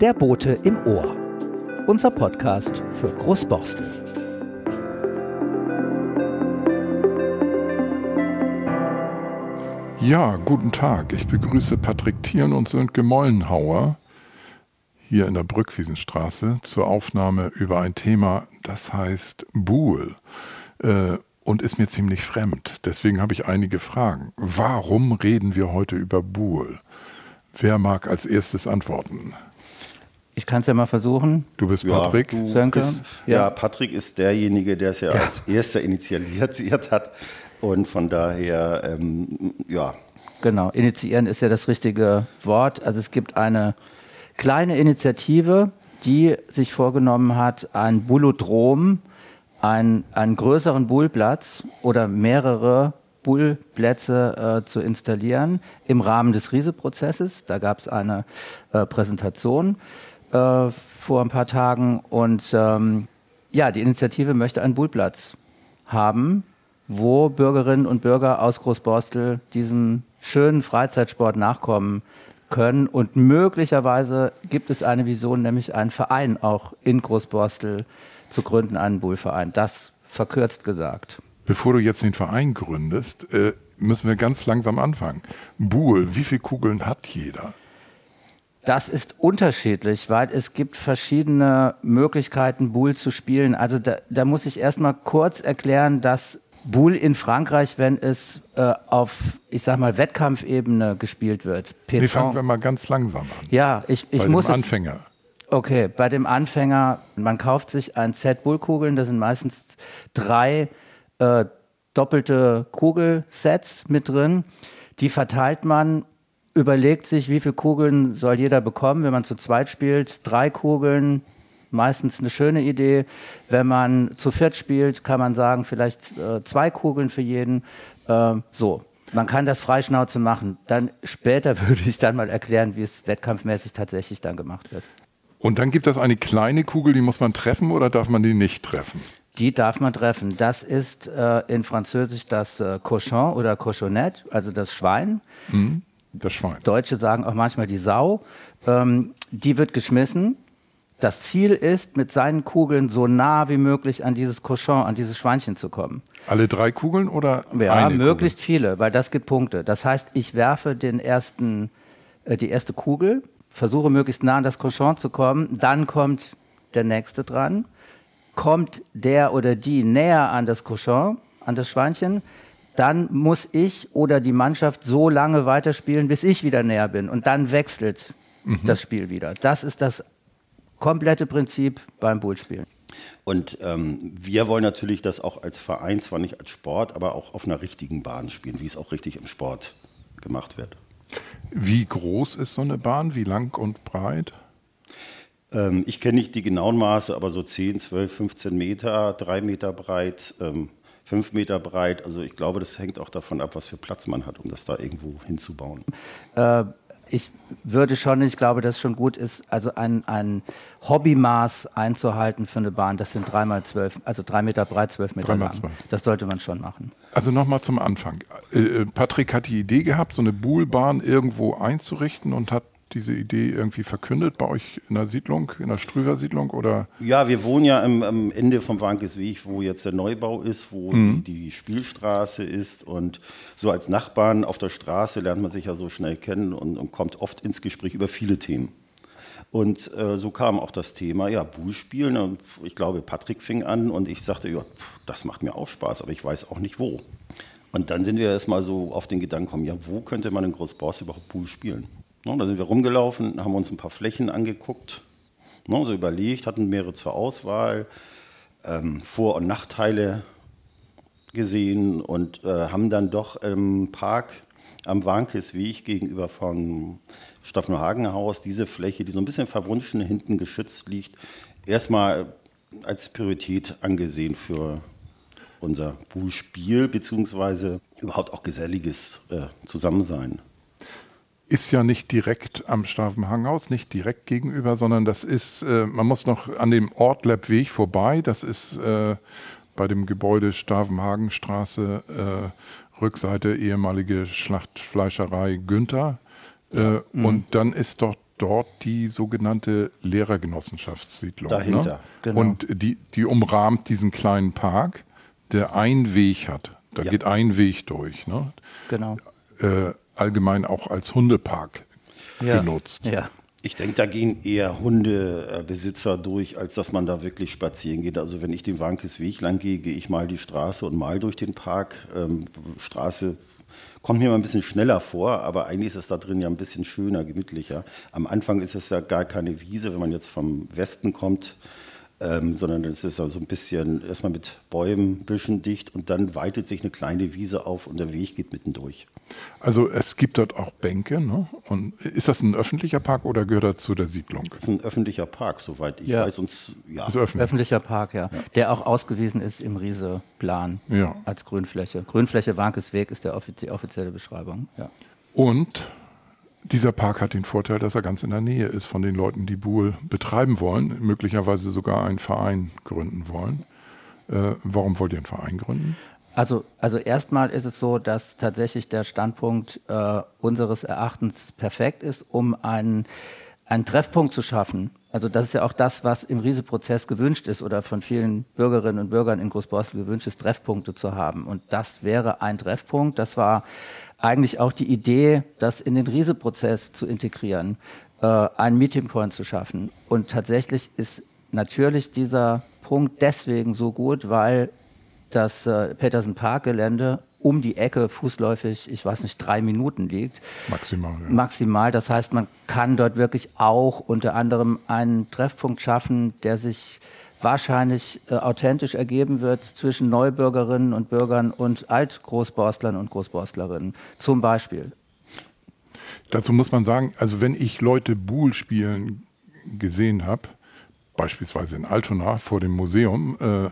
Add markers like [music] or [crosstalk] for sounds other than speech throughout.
Der Bote im Ohr. Unser Podcast für Großborstel. Ja, guten Tag. Ich begrüße Patrick Thielen und Sönke Mollenhauer hier in der Brückwiesenstraße zur Aufnahme über ein Thema, das heißt Buhl äh, und ist mir ziemlich fremd. Deswegen habe ich einige Fragen. Warum reden wir heute über Buhl? Wer mag als erstes antworten? Ich kann es ja mal versuchen. Du bist Patrick. Ja, du Sönke? Bist, Ja. ja. Patrick ist derjenige, der es ja, Ja. als erster initialisiert hat. Und von daher, ähm, ja, Genau, initiieren ist ja das richtige Wort. Also es gibt eine kleine Initiative, die sich vorgenommen hat, ein Bullodrom, ein, einen größeren Bullplatz oder mehrere Bullplätze äh, zu installieren im Rahmen des Riese-Prozesses. Da gab es eine äh, Präsentation äh, vor ein paar Tagen und ähm, ja, die Initiative möchte einen Bullplatz haben, wo Bürgerinnen und Bürger aus Großborstel diesem schönen Freizeitsport nachkommen können. Und möglicherweise gibt es eine Vision, nämlich einen Verein auch in Großborstel zu gründen, einen Bullverein. Das verkürzt gesagt. Bevor du jetzt den Verein gründest, äh, müssen wir ganz langsam anfangen. Buhl, wie viele Kugeln hat jeder? Das ist unterschiedlich, weil es gibt verschiedene Möglichkeiten, Boule zu spielen. Also da, da muss ich erstmal kurz erklären, dass Boule in Frankreich, wenn es äh, auf, ich sag mal, Wettkampfebene gespielt wird. Nee, Pétanque- fangen wir mal ganz langsam an. ja, ich, ich Bei muss dem es, Anfänger. Okay, bei dem Anfänger, man kauft sich ein Set Bullkugeln, das sind meistens drei äh, doppelte Kugelsets mit drin. Die verteilt man, überlegt sich, wie viele Kugeln soll jeder bekommen. Wenn man zu zweit spielt, drei Kugeln, meistens eine schöne Idee. Wenn man zu viert spielt, kann man sagen, vielleicht äh, zwei Kugeln für jeden. Äh, so. Man kann das freischnauze machen. Dann später [laughs] würde ich dann mal erklären, wie es wettkampfmäßig tatsächlich dann gemacht wird. Und dann gibt es eine kleine Kugel, die muss man treffen oder darf man die nicht treffen? Die darf man treffen. Das ist äh, in Französisch das äh, Cochon oder Cochonette, also das Schwein. Das Schwein. Deutsche sagen auch manchmal die Sau. Ähm, die wird geschmissen. Das Ziel ist, mit seinen Kugeln so nah wie möglich an dieses Cochon, an dieses Schweinchen zu kommen. Alle drei Kugeln oder Ja, eine möglichst viele, weil das gibt Punkte. Das heißt, ich werfe den ersten, äh, die erste Kugel, versuche möglichst nah an das Cochon zu kommen, dann kommt der nächste dran. Kommt der oder die näher an das Cochon, an das Schweinchen, dann muss ich oder die Mannschaft so lange weiterspielen, bis ich wieder näher bin. Und dann wechselt das Spiel wieder. Das ist das komplette Prinzip beim Bullspielen. und ähm, wir wollen natürlich das auch als Verein, zwar nicht als Sport, aber auch auf einer richtigen Bahn spielen, wie es auch richtig im Sport gemacht wird. Wie groß ist so eine Bahn? Wie lang und breit? Ähm, ich kenne nicht die genauen Maße, aber so 10, 12, 15 Meter, 3 Meter breit, ähm, 5 Meter breit. Also ich glaube, das hängt auch davon ab, was für Platz man hat, um das da irgendwo hinzubauen. Äh, ich würde schon, ich glaube, dass es schon gut ist, also ein, ein Hobbymaß einzuhalten für eine Bahn. Das sind dreimal zwölf, also drei Meter breit, zwölf Meter lang. Das sollte man schon machen. Also nochmal zum Anfang. Äh, äh, Patrick hat die Idee gehabt, so eine Buhlbahn irgendwo einzurichten und hat diese Idee irgendwie verkündet bei euch in der Siedlung, in der Strüver Siedlung oder? Ja, wir wohnen ja am, am Ende vom Wankesweg, wo jetzt der Neubau ist, wo die, die Spielstraße ist. Und so als Nachbarn auf der Straße lernt man sich ja so schnell kennen und, und kommt oft ins Gespräch über viele Themen. Und äh, so kam auch das Thema, ja, Bull spielen. Und ich glaube, Patrick fing an und ich sagte, ja, das macht mir auch Spaß, aber ich weiß auch nicht wo. Und dann sind wir erstmal so auf den Gedanken gekommen, ja, wo könnte man in Großboss überhaupt Bull spielen? Ne, da sind wir rumgelaufen, haben uns ein paar Flächen angeguckt, ne, so überlegt, hatten mehrere zur Auswahl, ähm, Vor- und Nachteile gesehen und äh, haben dann doch im Park am Wankesweg gegenüber vom Staffenhagenhaus diese Fläche, die so ein bisschen verwunschen hinten geschützt liegt, erstmal als Priorität angesehen für unser Bullspiel, beziehungsweise überhaupt auch geselliges äh, Zusammensein. Ist ja nicht direkt am Stavenhanghaus, nicht direkt gegenüber, sondern das ist, äh, man muss noch an dem Ortleppweg vorbei. Das ist äh, bei dem Gebäude Stavenhagenstraße, äh, Rückseite ehemalige Schlachtfleischerei Günther. Äh, Und dann ist dort dort die sogenannte Lehrergenossenschaftssiedlung. Dahinter. Ne? Genau. Und die, die umrahmt diesen kleinen Park, der einen Weg hat. Da ja. geht ein Weg durch. Ne? Genau. Äh, allgemein auch als Hundepark ja. genutzt. Ja. Ich denke, da gehen eher Hundebesitzer durch, als dass man da wirklich spazieren geht. Also wenn ich den Wankes Weg lang gehe, gehe ich mal die Straße und mal durch den Park. Ähm, Straße kommt mir mal ein bisschen schneller vor, aber eigentlich ist es da drin ja ein bisschen schöner, gemütlicher. Am Anfang ist es ja gar keine Wiese, wenn man jetzt vom Westen kommt ähm, sondern es ist also ein bisschen erstmal mit Bäumen, Büschen dicht und dann weitet sich eine kleine Wiese auf und der Weg geht mittendurch. Also es gibt dort auch Bänke. Ne? Und ist das ein öffentlicher Park oder gehört er zu der Siedlung? Das ist ein öffentlicher Park, soweit ich ja. weiß. Und, ja. Öffentlich. Öffentlicher Park, ja. ja. Der auch ausgewiesen ist im Riese-Plan ja. als Grünfläche. Grünfläche Wankes Weg ist der die offizielle Beschreibung. Ja. Und dieser Park hat den Vorteil, dass er ganz in der Nähe ist von den Leuten, die Buhl betreiben wollen, möglicherweise sogar einen Verein gründen wollen. Äh, warum wollt ihr einen Verein gründen? Also, also erstmal ist es so, dass tatsächlich der Standpunkt äh, unseres Erachtens perfekt ist, um einen, einen Treffpunkt zu schaffen. Also das ist ja auch das, was im Rieseprozess gewünscht ist oder von vielen Bürgerinnen und Bürgern in Großborstel gewünscht ist, Treffpunkte zu haben. Und das wäre ein Treffpunkt. Das war eigentlich auch die Idee, das in den Riese-Prozess zu integrieren, äh, einen Meeting Point zu schaffen. Und tatsächlich ist natürlich dieser Punkt deswegen so gut, weil das äh, Petersen Park Gelände um die Ecke fußläufig, ich weiß nicht, drei Minuten liegt. Maximal. Ja. Maximal. Das heißt, man kann dort wirklich auch unter anderem einen Treffpunkt schaffen, der sich wahrscheinlich äh, authentisch ergeben wird zwischen Neubürgerinnen und Bürgern und Altgroßborstlern und Großborstlerinnen. Zum Beispiel. Dazu muss man sagen, also wenn ich Leute Buhl spielen gesehen habe, beispielsweise in Altona vor dem Museum, äh,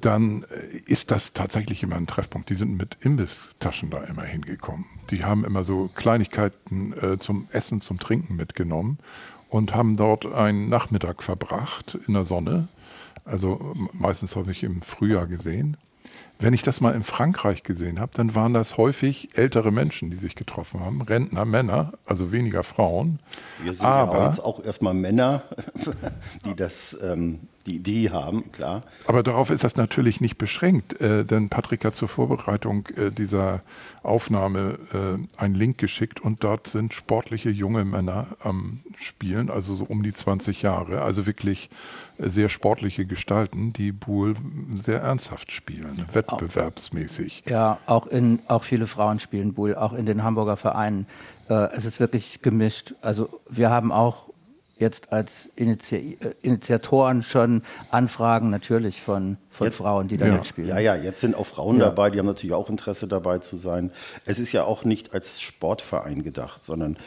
dann ist das tatsächlich immer ein Treffpunkt. Die sind mit Imbisstaschen da immer hingekommen. Die haben immer so Kleinigkeiten äh, zum Essen, zum Trinken mitgenommen und haben dort einen Nachmittag verbracht in der Sonne. Also meistens habe ich im Frühjahr gesehen. Wenn ich das mal in Frankreich gesehen habe, dann waren das häufig ältere Menschen, die sich getroffen haben, Rentner, Männer, also weniger Frauen. Wir sind aber ja jetzt auch erstmal Männer, [laughs] die das ähm, die Idee haben, klar. Aber darauf ist das natürlich nicht beschränkt, äh, denn Patrick hat zur Vorbereitung äh, dieser Aufnahme äh, einen Link geschickt und dort sind sportliche junge Männer am Spielen, also so um die 20 Jahre, also wirklich sehr sportliche Gestalten, die Buhl sehr ernsthaft spielen, wettbewerbsmäßig. Ja, auch, in, auch viele Frauen spielen Buhl, auch in den Hamburger Vereinen. Äh, es ist wirklich gemischt. Also wir haben auch jetzt als Initi äh, Initiatoren schon Anfragen natürlich von, von jetzt, Frauen, die da ja. mitspielen. Ja, ja, jetzt sind auch Frauen ja. dabei, die haben natürlich auch Interesse dabei zu sein. Es ist ja auch nicht als Sportverein gedacht, sondern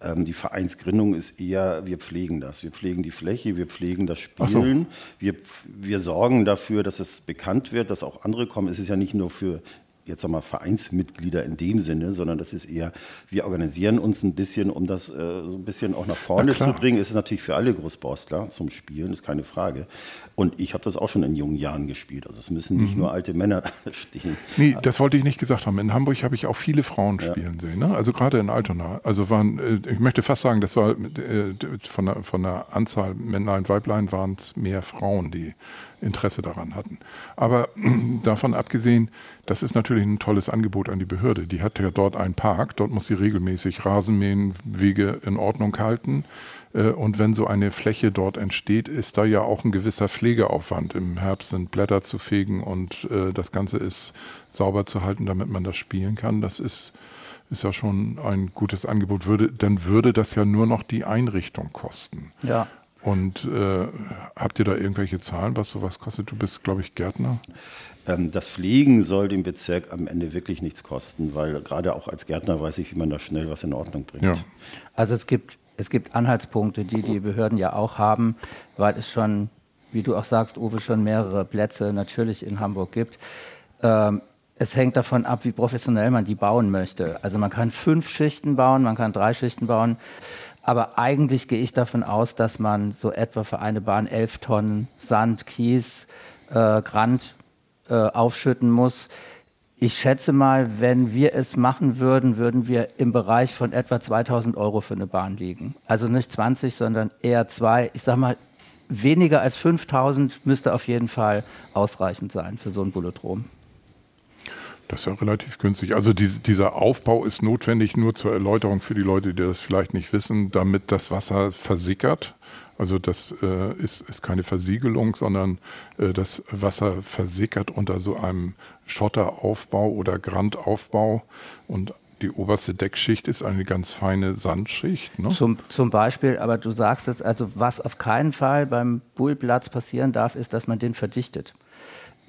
ähm, die Vereinsgründung ist eher, wir pflegen das. Wir pflegen die Fläche, wir pflegen das Spielen. So. Wir, wir sorgen dafür, dass es bekannt wird, dass auch andere kommen. Es ist ja nicht nur für jetzt sag mal Vereinsmitglieder in dem Sinne, sondern das ist eher, wir organisieren uns ein bisschen, um das äh, so ein bisschen auch nach vorne zu bringen. Es ist natürlich für alle Großborstler zum Spielen, ist keine Frage. Und ich habe das auch schon in jungen Jahren gespielt. Also es müssen nicht mhm. nur alte Männer [laughs] stehen. Nee, das wollte ich nicht gesagt haben. In Hamburg habe ich auch viele Frauen spielen ja. sehen. Ne? Also gerade in Altona. Also waren, äh, ich möchte fast sagen, das war äh, von der, von der Anzahl Männlein, Weiblein waren es mehr Frauen, die Interesse daran hatten. Aber [clears throat] davon abgesehen, das ist natürlich ein tolles Angebot an die Behörde. Die hat ja dort einen Park, dort muss sie regelmäßig Rasenmähen, Wege in Ordnung halten. Äh, und wenn so eine Fläche dort entsteht, ist da ja auch ein gewisser Pflegeaufwand. Im Herbst sind Blätter zu fegen und äh, das Ganze ist sauber zu halten, damit man das spielen kann. Das ist, ist ja schon ein gutes Angebot. Würde, dann würde das ja nur noch die Einrichtung kosten. Ja. Und äh, habt ihr da irgendwelche Zahlen, was sowas kostet? Du bist, glaube ich, Gärtner. Ähm, das Pflegen soll dem Bezirk am Ende wirklich nichts kosten, weil gerade auch als Gärtner weiß ich, wie man da schnell was in Ordnung bringt. Ja. Also es gibt es gibt Anhaltspunkte, die die Behörden ja auch haben, weil es schon, wie du auch sagst, Uwe, schon mehrere Plätze natürlich in Hamburg gibt. Ähm, es hängt davon ab, wie professionell man die bauen möchte. Also man kann fünf Schichten bauen, man kann drei Schichten bauen. Aber eigentlich gehe ich davon aus, dass man so etwa für eine Bahn elf Tonnen Sand, Kies, äh, Grand äh, aufschütten muss. Ich schätze mal, wenn wir es machen würden, würden wir im Bereich von etwa 2000 Euro für eine Bahn liegen. Also nicht 20, sondern eher zwei. Ich sag mal, weniger als 5000 müsste auf jeden Fall ausreichend sein für so ein Bulletrom. Das ist ja relativ günstig. Also die, dieser Aufbau ist notwendig nur zur Erläuterung für die Leute, die das vielleicht nicht wissen, damit das Wasser versickert. Also das äh, ist, ist keine Versiegelung, sondern äh, das Wasser versickert unter so einem Schotteraufbau oder Grandaufbau und die oberste Deckschicht ist eine ganz feine Sandschicht. Ne? Zum, zum Beispiel, aber du sagst jetzt, also was auf keinen Fall beim Bullplatz passieren darf, ist, dass man den verdichtet.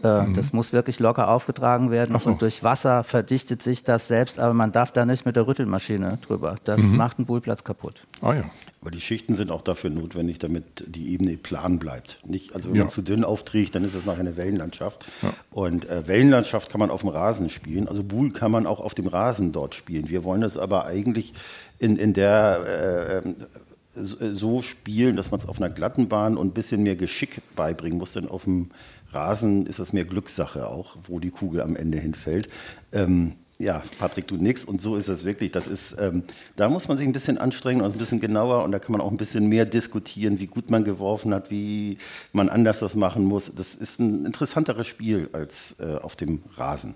Äh, mhm. Das muss wirklich locker aufgetragen werden so. und durch Wasser verdichtet sich das selbst, aber man darf da nicht mit der Rüttelmaschine drüber. Das mhm. macht einen Bullplatz kaputt. Ah ja. Aber die Schichten sind auch dafür notwendig, damit die Ebene plan bleibt. Nicht, also wenn ja. man zu dünn aufträgt, dann ist das nachher eine Wellenlandschaft. Ja. Und äh, Wellenlandschaft kann man auf dem Rasen spielen. Also Buhl kann man auch auf dem Rasen dort spielen. Wir wollen das aber eigentlich in, in der äh, so spielen, dass man es auf einer glatten Bahn und ein bisschen mehr Geschick beibringen muss. Denn auf dem Rasen ist das mehr Glückssache auch, wo die Kugel am Ende hinfällt. Ähm, ja, Patrick tut nichts und so ist es wirklich. Das ist, ähm, da muss man sich ein bisschen anstrengen und ein bisschen genauer und da kann man auch ein bisschen mehr diskutieren, wie gut man geworfen hat, wie man anders das machen muss. Das ist ein interessanteres Spiel als äh, auf dem Rasen.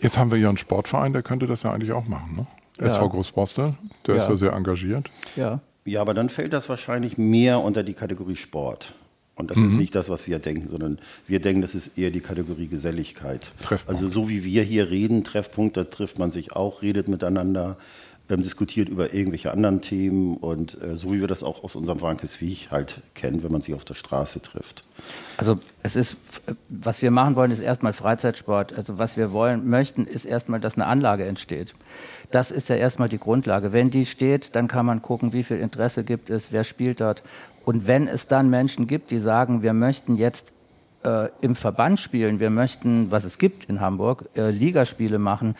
Jetzt haben wir ja einen Sportverein, der könnte das ja eigentlich auch machen, ne? Ja. SV Großborstel, der ja. ist ja sehr engagiert. Ja. Ja, aber dann fällt das wahrscheinlich mehr unter die Kategorie Sport. Und das mhm. ist nicht das, was wir denken, sondern wir denken, das ist eher die Kategorie Geselligkeit. Treffpunkt. Also so wie wir hier reden, Treffpunkt, da trifft man sich auch, redet miteinander, ähm, diskutiert über irgendwelche anderen Themen und äh, so wie wir das auch aus unserem Wankeswieg halt kennen, wenn man sich auf der Straße trifft. Also es ist, was wir machen wollen, ist erstmal Freizeitsport. Also was wir wollen, möchten, ist erstmal, dass eine Anlage entsteht. Das ist ja erstmal die Grundlage. Wenn die steht, dann kann man gucken, wie viel Interesse gibt es, wer spielt dort und wenn es dann Menschen gibt, die sagen, wir möchten jetzt äh, im Verband spielen, wir möchten, was es gibt in Hamburg, äh, Ligaspiele machen,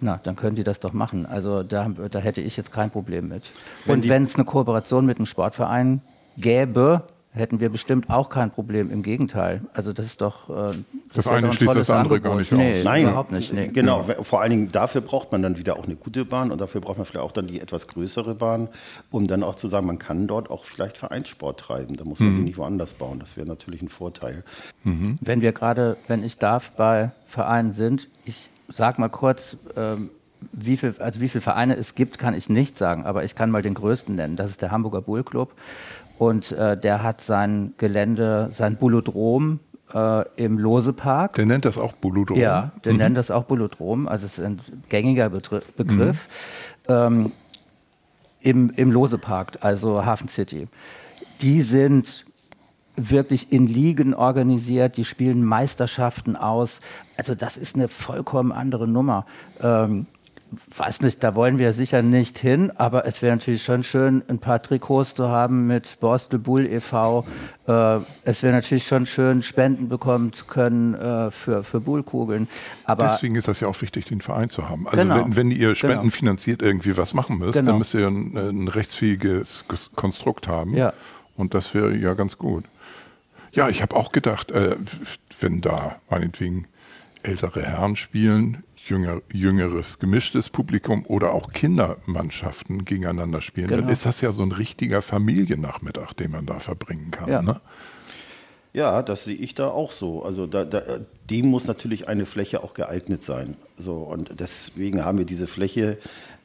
na, dann können die das doch machen. Also da, da hätte ich jetzt kein Problem mit. Wenn und wenn es eine Kooperation mit einem Sportverein gäbe, hätten wir bestimmt auch kein Problem. Im Gegenteil. Also das ist doch äh, das, das eine schließt das andere Angebot. gar nicht nee, aus. Nein, überhaupt nicht. Nee. Genau. Vor allen Dingen dafür braucht man dann wieder auch eine gute Bahn und dafür braucht man vielleicht auch dann die etwas größere Bahn, um dann auch zu sagen, man kann dort auch vielleicht Vereinssport treiben. Da muss man mhm. sie nicht woanders bauen. Das wäre natürlich ein Vorteil. Mhm. Wenn wir gerade, wenn ich darf, bei Vereinen sind, ich sag mal kurz. Ähm, wie viel, also wie viele Vereine es gibt, kann ich nicht sagen, aber ich kann mal den größten nennen. Das ist der Hamburger Bull Club. Und äh, der hat sein Gelände, sein Bulodrom äh, im Losepark. Der nennt das auch Bulodrom? Ja, der mhm. nennt das auch Bulodrom. Also es ist ein gängiger Betri Begriff. Mhm. Ähm, im, Im Losepark, also Hafen City. Die sind wirklich in Ligen organisiert, die spielen Meisterschaften aus. Also das ist eine vollkommen andere Nummer. Ähm, weiß nicht, da wollen wir sicher nicht hin, aber es wäre natürlich schon schön, ein paar Trikots zu haben mit Borstel Bull e.V. Äh, es wäre natürlich schon schön, Spenden bekommen zu können äh, für, für Bullkugeln. Aber Deswegen ist das ja auch wichtig, den Verein zu haben. Also genau. wenn, wenn ihr spendenfinanziert genau. irgendwie was machen müsst, genau. dann müsst ihr ein, ein rechtsfähiges Konstrukt haben. Ja. Und das wäre ja ganz gut. Ja, ich habe auch gedacht, äh, wenn da meinetwegen ältere Herren spielen, jünger, jüngeres gemischtes Publikum oder auch Kindermannschaften gegeneinander spielen, genau. dann ist das ja so ein richtiger Familiennachmittag, den man da verbringen kann. Ja. Ne? Ja, das sehe ich da auch so. Also da, da, dem muss natürlich eine Fläche auch geeignet sein. So, und deswegen haben wir diese Fläche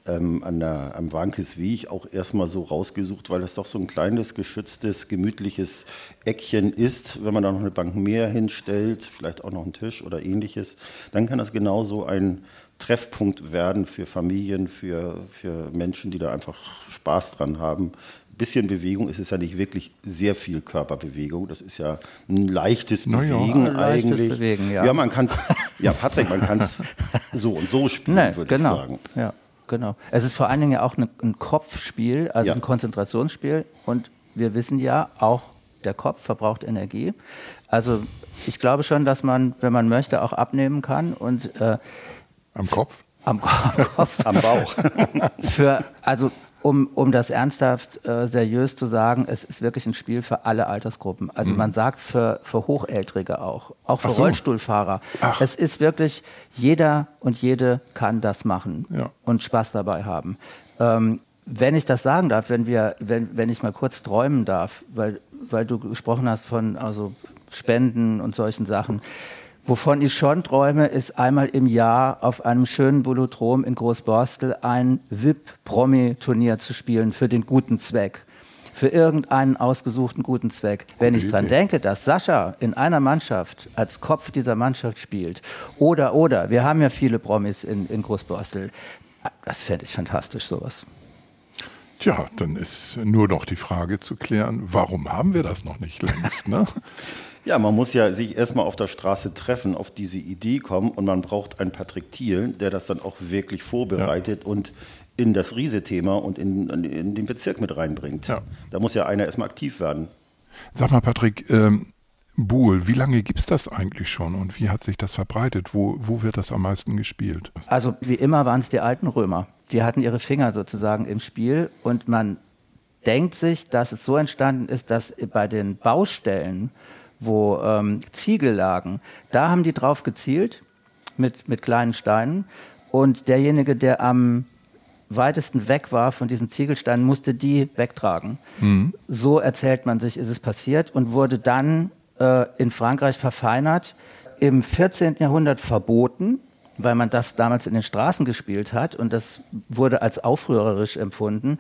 ähm, an der, am Wankesweg auch erstmal so rausgesucht, weil das doch so ein kleines, geschütztes, gemütliches Eckchen ist. Wenn man da noch eine Bank mehr hinstellt, vielleicht auch noch einen Tisch oder ähnliches, dann kann das genauso ein Treffpunkt werden für Familien, für, für Menschen, die da einfach Spaß dran haben. Ein bisschen Bewegung, es ist ja nicht wirklich sehr viel Körperbewegung, das ist ja ein leichtes Bewegen ja, eigentlich. Leichtes Bewegen, ja. ja, man kann es, ja Patrick, man kann es [laughs] so und so spielen, nee, würde genau. ich sagen. Ja. Genau. Es ist vor allen Dingen ja auch ein, ein Kopfspiel, also ja. ein Konzentrationsspiel. Und wir wissen ja, auch der Kopf verbraucht Energie. Also ich glaube schon, dass man, wenn man möchte, auch abnehmen kann. Und, äh, am Kopf? Am, am Kopf. am Bauch. [laughs] Für, also um, um das ernsthaft äh, seriös zu sagen, es ist wirklich ein Spiel für alle Altersgruppen. Also mhm. man sagt für, für Hochältrige auch, auch für so. Rollstuhlfahrer. Ach. Es ist wirklich, jeder und jede kann das machen ja. und Spaß dabei haben. Ähm, wenn ich das sagen darf, wenn wir, wenn, wenn ich mal kurz träumen darf, weil, weil du gesprochen hast von also Spenden und solchen Sachen. Wovon ich schon träume, ist einmal im Jahr auf einem schönen Bolodrom in Großborstel ein VIP-Promi-Turnier zu spielen für den guten Zweck. Für irgendeinen ausgesuchten guten Zweck. Wenn ich dran denke, dass Sascha in einer Mannschaft als Kopf dieser Mannschaft spielt, oder, oder, wir haben ja viele Promis in, in Großborstel, das fände ich fantastisch, sowas. Tja, dann ist nur noch die Frage zu klären, warum haben wir das noch nicht längst? Ne? [laughs] Ja, man muss ja sich erstmal auf der Straße treffen, auf diese Idee kommen und man braucht einen Patrick Thiel, der das dann auch wirklich vorbereitet ja. und in das Riese-Thema und in, in, den Bezirk mit reinbringt. Ja. Da muss ja einer erstmal aktiv werden. Sag mal, Patrick, ähm, Buhl, wie lange gibt es das eigentlich schon und wie hat sich das verbreitet? Wo, wo wird das am meisten gespielt? Also wie immer waren es die alten Römer. Die hatten ihre Finger sozusagen im Spiel und man denkt sich, dass es so entstanden ist, dass bei den Baustellen wo ähm, Ziegel lagen, da haben die drauf gezielt mit, mit kleinen Steinen. Und derjenige, der am weitesten weg war von diesen Ziegelsteinen, musste die wegtragen. Mhm. So erzählt man sich, ist es passiert und wurde dann äh, in Frankreich verfeinert, im 14. Jahrhundert verboten, weil man das damals in den Straßen gespielt hat und das wurde als aufrührerisch empfunden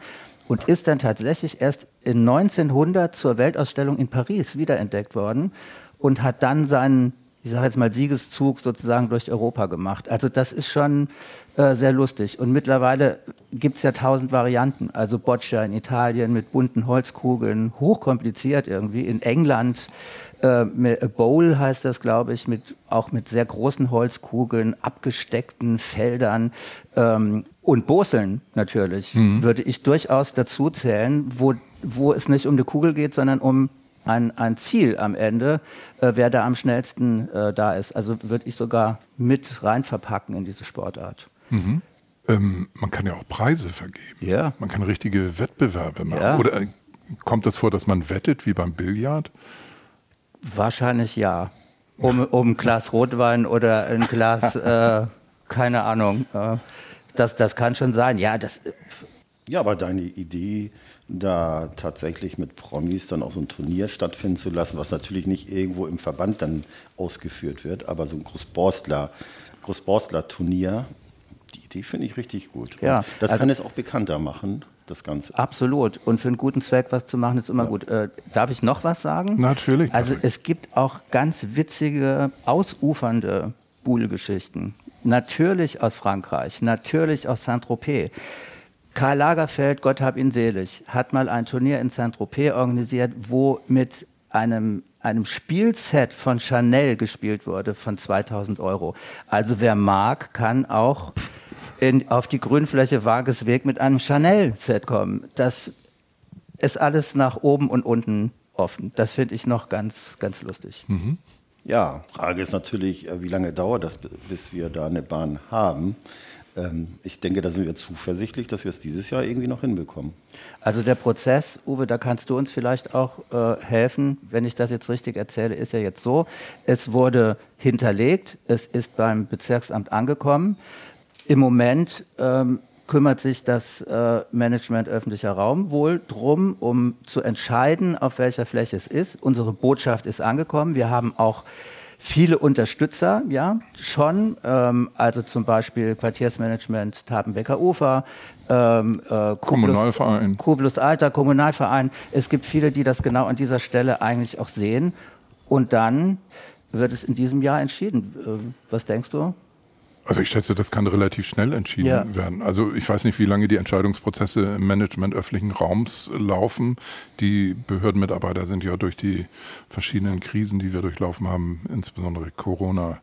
und ist dann tatsächlich erst in 1900 zur Weltausstellung in Paris wiederentdeckt worden und hat dann seinen, ich sage jetzt mal, Siegeszug sozusagen durch Europa gemacht. Also das ist schon äh, sehr lustig. Und mittlerweile gibt es ja tausend Varianten. Also Boccia in Italien mit bunten Holzkugeln, hochkompliziert irgendwie. In England äh, Bowl heißt das, glaube ich, mit, auch mit sehr großen Holzkugeln, abgesteckten Feldern. Ähm, und Boseln natürlich mhm. würde ich durchaus dazu zählen, wo, wo es nicht um eine Kugel geht, sondern um ein, ein Ziel am Ende, äh, wer da am schnellsten äh, da ist. Also würde ich sogar mit rein verpacken in diese Sportart. Mhm. Ähm, man kann ja auch Preise vergeben. Ja. Man kann richtige Wettbewerbe machen. Ja. Oder äh, kommt das vor, dass man wettet wie beim Billard? Wahrscheinlich ja. Um, um ein Glas Rotwein oder ein Glas, [laughs] äh, keine Ahnung. Das, das kann schon sein. Ja, das. Äh, ja, aber deine Idee, da tatsächlich mit Promis dann auch so ein Turnier stattfinden zu lassen, was natürlich nicht irgendwo im Verband dann ausgeführt wird, aber so ein Großborstler, Großborstler-Turnier, die Idee finde ich richtig gut. Ja, Und das also, kann es auch bekannter machen das Ganze. Absolut. Und für einen guten Zweck was zu machen, ist immer ja. gut. Äh, darf ich noch was sagen? Natürlich. Also es gibt auch ganz witzige, ausufernde Buhl-Geschichten. Natürlich aus Frankreich, natürlich aus Saint-Tropez. Karl Lagerfeld, Gott hab ihn selig, hat mal ein Turnier in Saint-Tropez organisiert, wo mit einem, einem Spielset von Chanel gespielt wurde von 2000 Euro. Also wer mag, kann auch in, auf die Grünfläche Wagesweg mit einem Chanel-Set kommen. Das ist alles nach oben und unten offen. Das finde ich noch ganz, ganz lustig. Mhm. Ja, Frage ist natürlich, äh, wie lange dauert das, bis wir da eine Bahn haben? Ähm, ich denke, da sind wir zuversichtlich, dass wir es dieses Jahr irgendwie noch hinbekommen. Also der Prozess, Uwe, da kannst du uns vielleicht auch äh, helfen, wenn ich das jetzt richtig erzähle, ist ja jetzt so, es wurde hinterlegt, es ist beim Bezirksamt angekommen. Im Moment ähm, kümmert sich das äh, Management öffentlicher Raum wohl drum, um zu entscheiden, auf welcher Fläche es ist. Unsere Botschaft ist angekommen. Wir haben auch viele Unterstützer, ja, schon. Ähm, also zum Beispiel Quartiersmanagement Tabenbecker Ufer, ähm, äh, Kommunalverein. Kublus Alter, Kommunalverein. Es gibt viele, die das genau an dieser Stelle eigentlich auch sehen. Und dann wird es in diesem Jahr entschieden. Äh, was denkst du? Also ich schätze, das kann relativ schnell entschieden ja. werden. Also ich weiß nicht, wie lange die Entscheidungsprozesse im Management öffentlichen Raums laufen. Die Behördenmitarbeiter sind ja durch die verschiedenen Krisen, die wir durchlaufen haben, insbesondere Corona,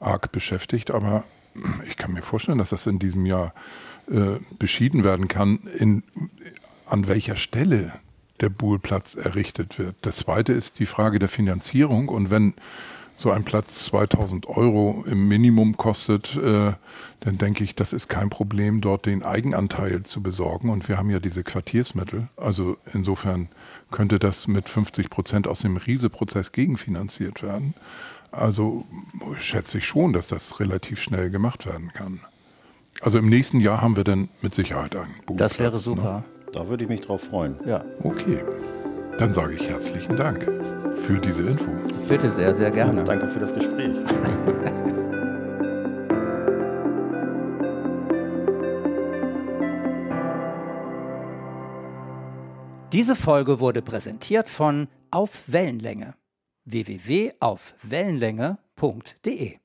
arg beschäftigt. Aber ich kann mir vorstellen, dass das in diesem Jahr äh, beschieden werden kann, in, an welcher Stelle der Buhlplatz errichtet wird. Das zweite ist die Frage der Finanzierung. Und wenn so ein Platz 2000 Euro im Minimum kostet, äh, dann denke ich, das ist kein Problem, dort den Eigenanteil zu besorgen. Und wir haben ja diese Quartiersmittel. Also insofern könnte das mit 50 Prozent aus dem Riese-Prozess gegenfinanziert werden. Also schätze ich schon, dass das relativ schnell gemacht werden kann. Also im nächsten Jahr haben wir dann mit Sicherheit einen Buchplatz. Das wäre super. Ne? Da würde ich mich drauf freuen. Ja. Okay. Dann sage ich herzlichen Dank für diese Info. Bitte sehr, sehr gerne. Danke für das Gespräch. [laughs] Diese Folge wurde präsentiert von Auf Wellenlänge www.aufwellenlänge.de